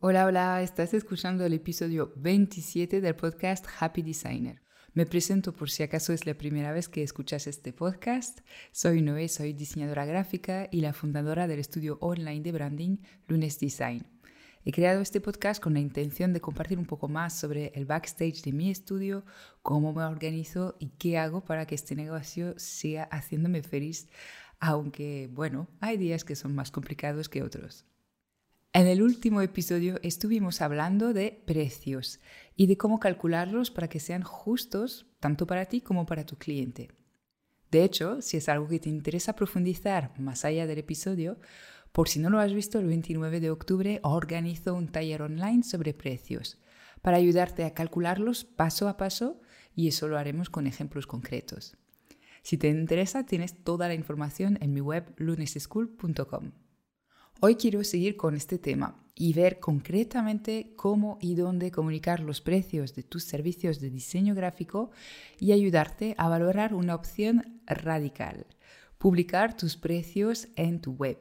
Hola, hola, estás escuchando el episodio 27 del podcast Happy Designer. Me presento por si acaso es la primera vez que escuchas este podcast. Soy Noé, soy diseñadora gráfica y la fundadora del estudio online de branding Lunes Design. He creado este podcast con la intención de compartir un poco más sobre el backstage de mi estudio, cómo me organizo y qué hago para que este negocio siga haciéndome feliz, aunque bueno, hay días que son más complicados que otros. En el último episodio estuvimos hablando de precios y de cómo calcularlos para que sean justos tanto para ti como para tu cliente. De hecho, si es algo que te interesa profundizar más allá del episodio, por si no lo has visto, el 29 de octubre organizo un taller online sobre precios para ayudarte a calcularlos paso a paso y eso lo haremos con ejemplos concretos. Si te interesa, tienes toda la información en mi web luneseschool.com. Hoy quiero seguir con este tema y ver concretamente cómo y dónde comunicar los precios de tus servicios de diseño gráfico y ayudarte a valorar una opción radical, publicar tus precios en tu web.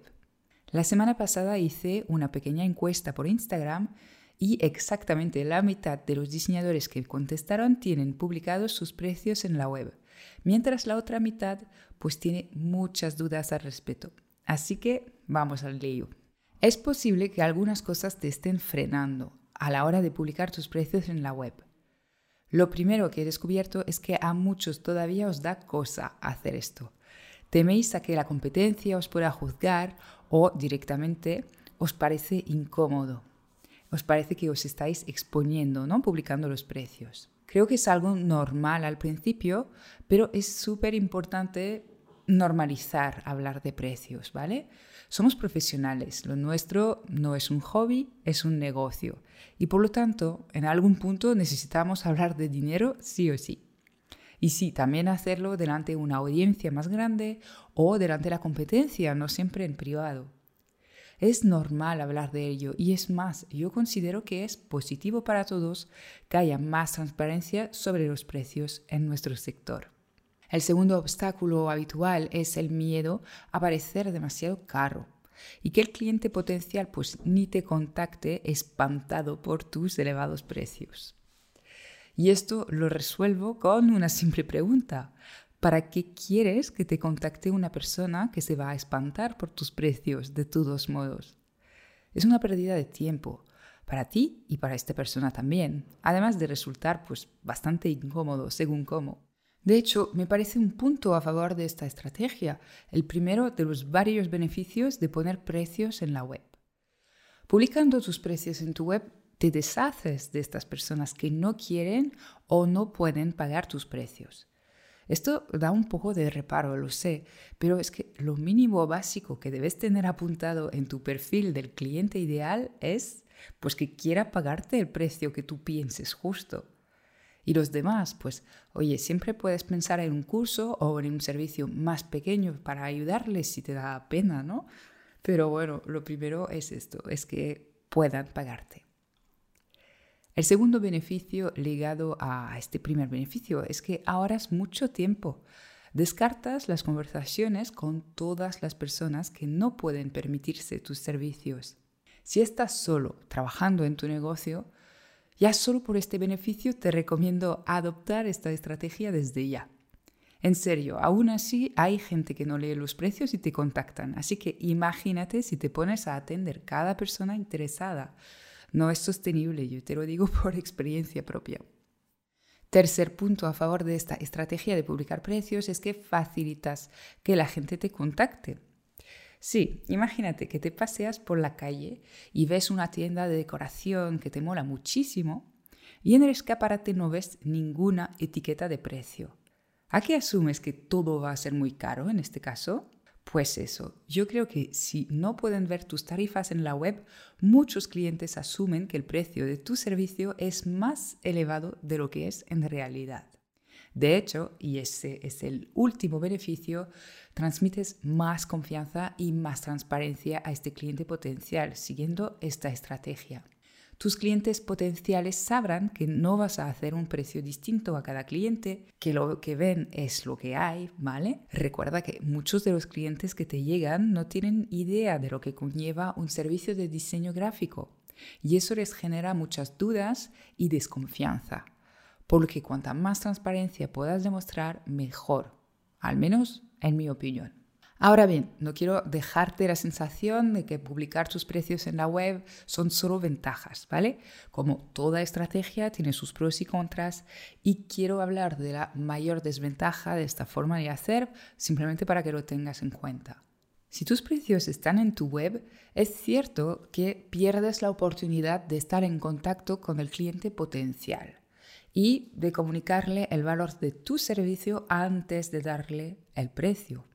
La semana pasada hice una pequeña encuesta por Instagram y exactamente la mitad de los diseñadores que contestaron tienen publicados sus precios en la web, mientras la otra mitad pues tiene muchas dudas al respecto. Así que vamos al lío. Es posible que algunas cosas te estén frenando a la hora de publicar tus precios en la web. Lo primero que he descubierto es que a muchos todavía os da cosa hacer esto. Teméis a que la competencia os pueda juzgar o directamente os parece incómodo. Os parece que os estáis exponiendo, ¿no? Publicando los precios. Creo que es algo normal al principio, pero es súper importante normalizar hablar de precios, ¿vale? Somos profesionales, lo nuestro no es un hobby, es un negocio. Y por lo tanto, en algún punto necesitamos hablar de dinero sí o sí. Y sí, también hacerlo delante de una audiencia más grande o delante de la competencia, no siempre en privado. Es normal hablar de ello y es más, yo considero que es positivo para todos que haya más transparencia sobre los precios en nuestro sector. El segundo obstáculo habitual es el miedo a parecer demasiado caro y que el cliente potencial pues ni te contacte espantado por tus elevados precios. Y esto lo resuelvo con una simple pregunta. ¿Para qué quieres que te contacte una persona que se va a espantar por tus precios de todos modos? Es una pérdida de tiempo para ti y para esta persona también, además de resultar pues bastante incómodo según cómo. De hecho, me parece un punto a favor de esta estrategia, el primero de los varios beneficios de poner precios en la web. Publicando tus precios en tu web, te deshaces de estas personas que no quieren o no pueden pagar tus precios. Esto da un poco de reparo, lo sé, pero es que lo mínimo básico que debes tener apuntado en tu perfil del cliente ideal es pues que quiera pagarte el precio que tú pienses justo. Y los demás, pues, oye, siempre puedes pensar en un curso o en un servicio más pequeño para ayudarles si te da pena, ¿no? Pero bueno, lo primero es esto, es que puedan pagarte. El segundo beneficio ligado a este primer beneficio es que ahorras mucho tiempo. Descartas las conversaciones con todas las personas que no pueden permitirse tus servicios. Si estás solo trabajando en tu negocio, ya solo por este beneficio te recomiendo adoptar esta estrategia desde ya. En serio, aún así hay gente que no lee los precios y te contactan, así que imagínate si te pones a atender cada persona interesada. No es sostenible, yo te lo digo por experiencia propia. Tercer punto a favor de esta estrategia de publicar precios es que facilitas que la gente te contacte. Sí, imagínate que te paseas por la calle y ves una tienda de decoración que te mola muchísimo y en el escaparate no ves ninguna etiqueta de precio. ¿A qué asumes que todo va a ser muy caro en este caso? Pues eso, yo creo que si no pueden ver tus tarifas en la web, muchos clientes asumen que el precio de tu servicio es más elevado de lo que es en realidad. De hecho, y ese es el último beneficio, transmites más confianza y más transparencia a este cliente potencial siguiendo esta estrategia. Tus clientes potenciales sabrán que no vas a hacer un precio distinto a cada cliente, que lo que ven es lo que hay, ¿vale? Recuerda que muchos de los clientes que te llegan no tienen idea de lo que conlleva un servicio de diseño gráfico. Y eso les genera muchas dudas y desconfianza. Por lo que cuanta más transparencia puedas demostrar, mejor. Al menos en mi opinión. Ahora bien, no quiero dejarte la sensación de que publicar tus precios en la web son solo ventajas, ¿vale? Como toda estrategia tiene sus pros y contras y quiero hablar de la mayor desventaja de esta forma de hacer simplemente para que lo tengas en cuenta. Si tus precios están en tu web, es cierto que pierdes la oportunidad de estar en contacto con el cliente potencial y de comunicarle el valor de tu servicio antes de darle el precio.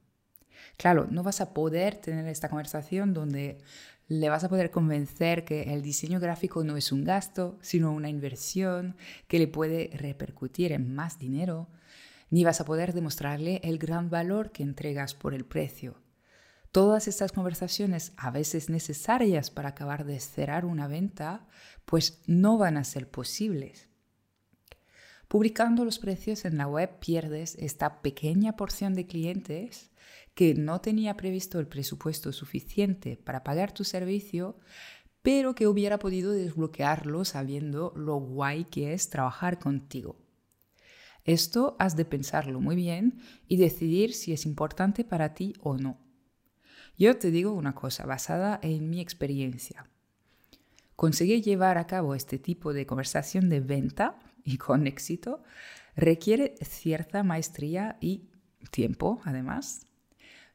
Claro, no vas a poder tener esta conversación donde le vas a poder convencer que el diseño gráfico no es un gasto, sino una inversión que le puede repercutir en más dinero, ni vas a poder demostrarle el gran valor que entregas por el precio. Todas estas conversaciones, a veces necesarias para acabar de cerrar una venta, pues no van a ser posibles. Publicando los precios en la web pierdes esta pequeña porción de clientes que no tenía previsto el presupuesto suficiente para pagar tu servicio, pero que hubiera podido desbloquearlo sabiendo lo guay que es trabajar contigo. Esto has de pensarlo muy bien y decidir si es importante para ti o no. Yo te digo una cosa basada en mi experiencia. Conseguir llevar a cabo este tipo de conversación de venta y con éxito requiere cierta maestría y tiempo, además,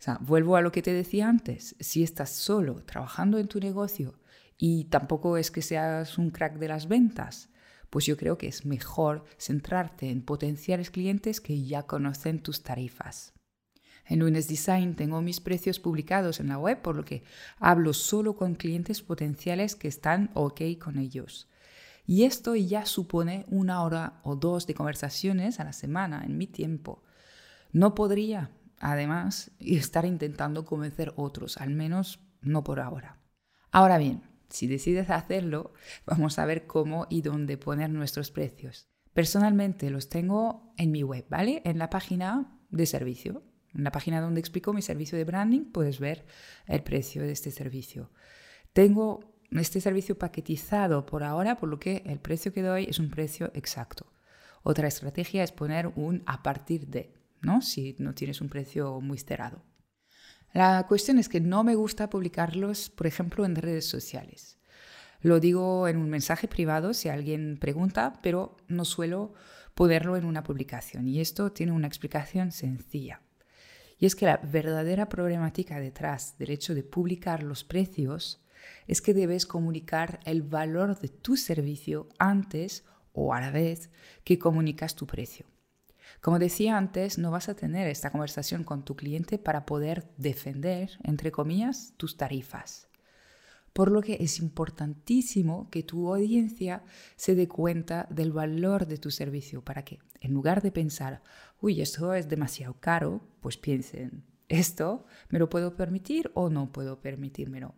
sea, vuelvo a lo que te decía antes, si estás solo trabajando en tu negocio y tampoco es que seas un crack de las ventas, pues yo creo que es mejor centrarte en potenciales clientes que ya conocen tus tarifas. En Lunes Design tengo mis precios publicados en la web, por lo que hablo solo con clientes potenciales que están ok con ellos. Y esto ya supone una hora o dos de conversaciones a la semana en mi tiempo. No podría además, estar intentando convencer otros, al menos no por ahora. Ahora bien, si decides hacerlo, vamos a ver cómo y dónde poner nuestros precios. Personalmente los tengo en mi web, ¿vale? En la página de servicio. En la página donde explico mi servicio de branding puedes ver el precio de este servicio. Tengo este servicio paquetizado por ahora, por lo que el precio que doy es un precio exacto. Otra estrategia es poner un a partir de si no tienes un precio muy cerrado. La cuestión es que no me gusta publicarlos, por ejemplo, en redes sociales. Lo digo en un mensaje privado si alguien pregunta, pero no suelo ponerlo en una publicación. Y esto tiene una explicación sencilla. Y es que la verdadera problemática detrás del hecho de publicar los precios es que debes comunicar el valor de tu servicio antes o a la vez que comunicas tu precio. Como decía antes, no vas a tener esta conversación con tu cliente para poder defender, entre comillas, tus tarifas. Por lo que es importantísimo que tu audiencia se dé cuenta del valor de tu servicio para que, en lugar de pensar, uy, esto es demasiado caro, pues piensen, ¿esto me lo puedo permitir o no puedo permitírmelo?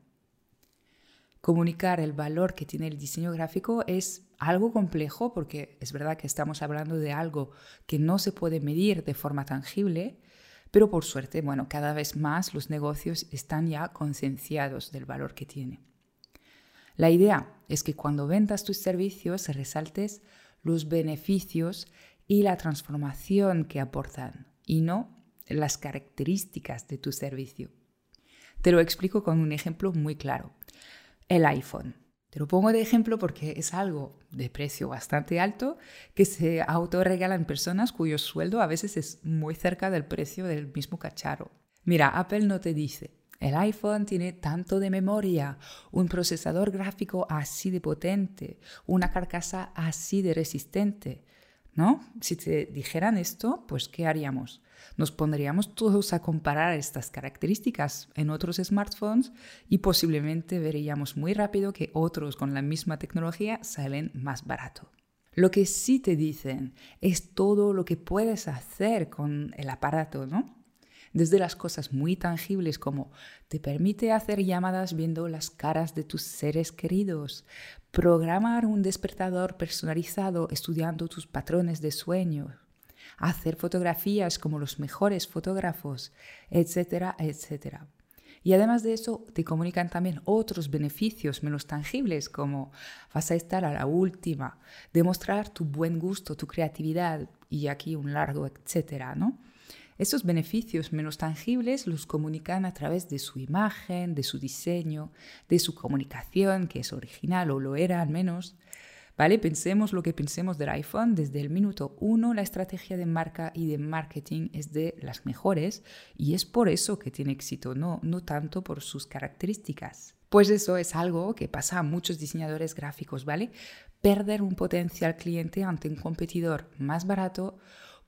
Comunicar el valor que tiene el diseño gráfico es algo complejo porque es verdad que estamos hablando de algo que no se puede medir de forma tangible, pero por suerte, bueno, cada vez más los negocios están ya concienciados del valor que tiene. La idea es que cuando vendas tus servicios resaltes los beneficios y la transformación que aportan y no las características de tu servicio. Te lo explico con un ejemplo muy claro el iPhone. Te lo pongo de ejemplo porque es algo de precio bastante alto que se autorregalan personas cuyo sueldo a veces es muy cerca del precio del mismo cacharro. Mira, Apple no te dice, el iPhone tiene tanto de memoria, un procesador gráfico así de potente, una carcasa así de resistente. ¿No? Si te dijeran esto, pues ¿qué haríamos? Nos pondríamos todos a comparar estas características en otros smartphones y posiblemente veríamos muy rápido que otros con la misma tecnología salen más barato. Lo que sí te dicen es todo lo que puedes hacer con el aparato, ¿no? Desde las cosas muy tangibles como te permite hacer llamadas viendo las caras de tus seres queridos, programar un despertador personalizado estudiando tus patrones de sueño, hacer fotografías como los mejores fotógrafos, etcétera, etcétera. Y además de eso, te comunican también otros beneficios menos tangibles, como vas a estar a la última, demostrar tu buen gusto, tu creatividad y aquí un largo etcétera, ¿no? Estos beneficios menos tangibles los comunican a través de su imagen, de su diseño, de su comunicación, que es original o lo era al menos, ¿Vale? Pensemos lo que pensemos del iPhone. Desde el minuto uno, la estrategia de marca y de marketing es de las mejores y es por eso que tiene éxito, no, no tanto por sus características. Pues eso es algo que pasa a muchos diseñadores gráficos, ¿vale? Perder un potencial cliente ante un competidor más barato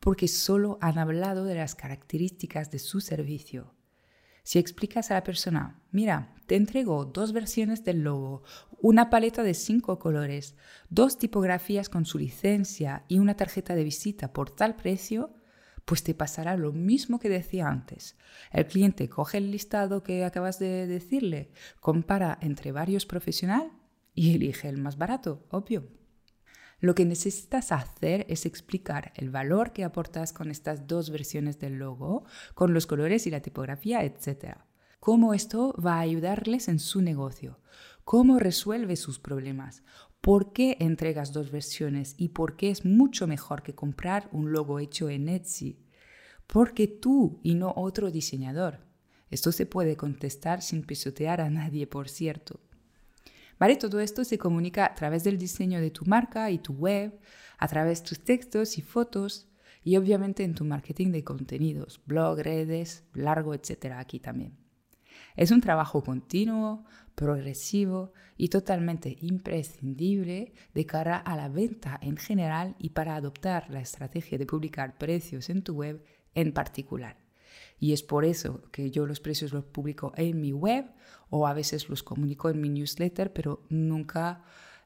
porque solo han hablado de las características de su servicio. Si explicas a la persona, mira, te entrego dos versiones del logo, una paleta de cinco colores, dos tipografías con su licencia y una tarjeta de visita por tal precio, pues te pasará lo mismo que decía antes. El cliente coge el listado que acabas de decirle, compara entre varios profesionales y elige el más barato, obvio. Lo que necesitas hacer es explicar el valor que aportas con estas dos versiones del logo, con los colores y la tipografía, etc. Cómo esto va a ayudarles en su negocio, cómo resuelve sus problemas, por qué entregas dos versiones y por qué es mucho mejor que comprar un logo hecho en Etsy. Porque tú y no otro diseñador. Esto se puede contestar sin pisotear a nadie, por cierto. ¿Vale? Todo esto se comunica a través del diseño de tu marca y tu web, a través de tus textos y fotos y obviamente en tu marketing de contenidos, blog, redes, largo, etcétera, aquí también. Es un trabajo continuo, progresivo y totalmente imprescindible de cara a la venta en general y para adoptar la estrategia de publicar precios en tu web en particular. Y es por eso que yo los precios los publico en mi web o a veces los comunico en mi newsletter, pero nunca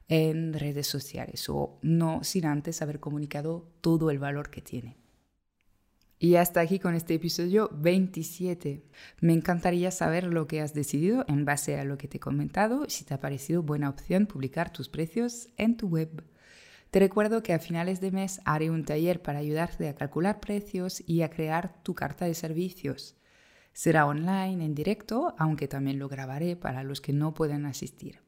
en redes sociales o no sin antes haber comunicado todo el valor que tiene. Y hasta aquí con este episodio 27. Me encantaría saber lo que has decidido en base a lo que te he comentado, si te ha parecido buena opción publicar tus precios en tu web. Te recuerdo que a finales de mes haré un taller para ayudarte a calcular precios y a crear tu carta de servicios. Será online, en directo, aunque también lo grabaré para los que no puedan asistir.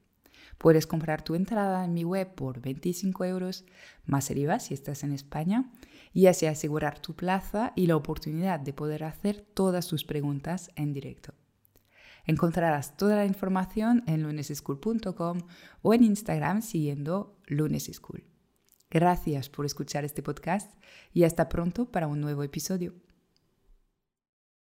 Puedes comprar tu entrada en mi web por 25 euros más el IVA si estás en España y así asegurar tu plaza y la oportunidad de poder hacer todas tus preguntas en directo. Encontrarás toda la información en luneseschool.com o en Instagram siguiendo luneseschool. Gracias por escuchar este podcast y hasta pronto para un nuevo episodio.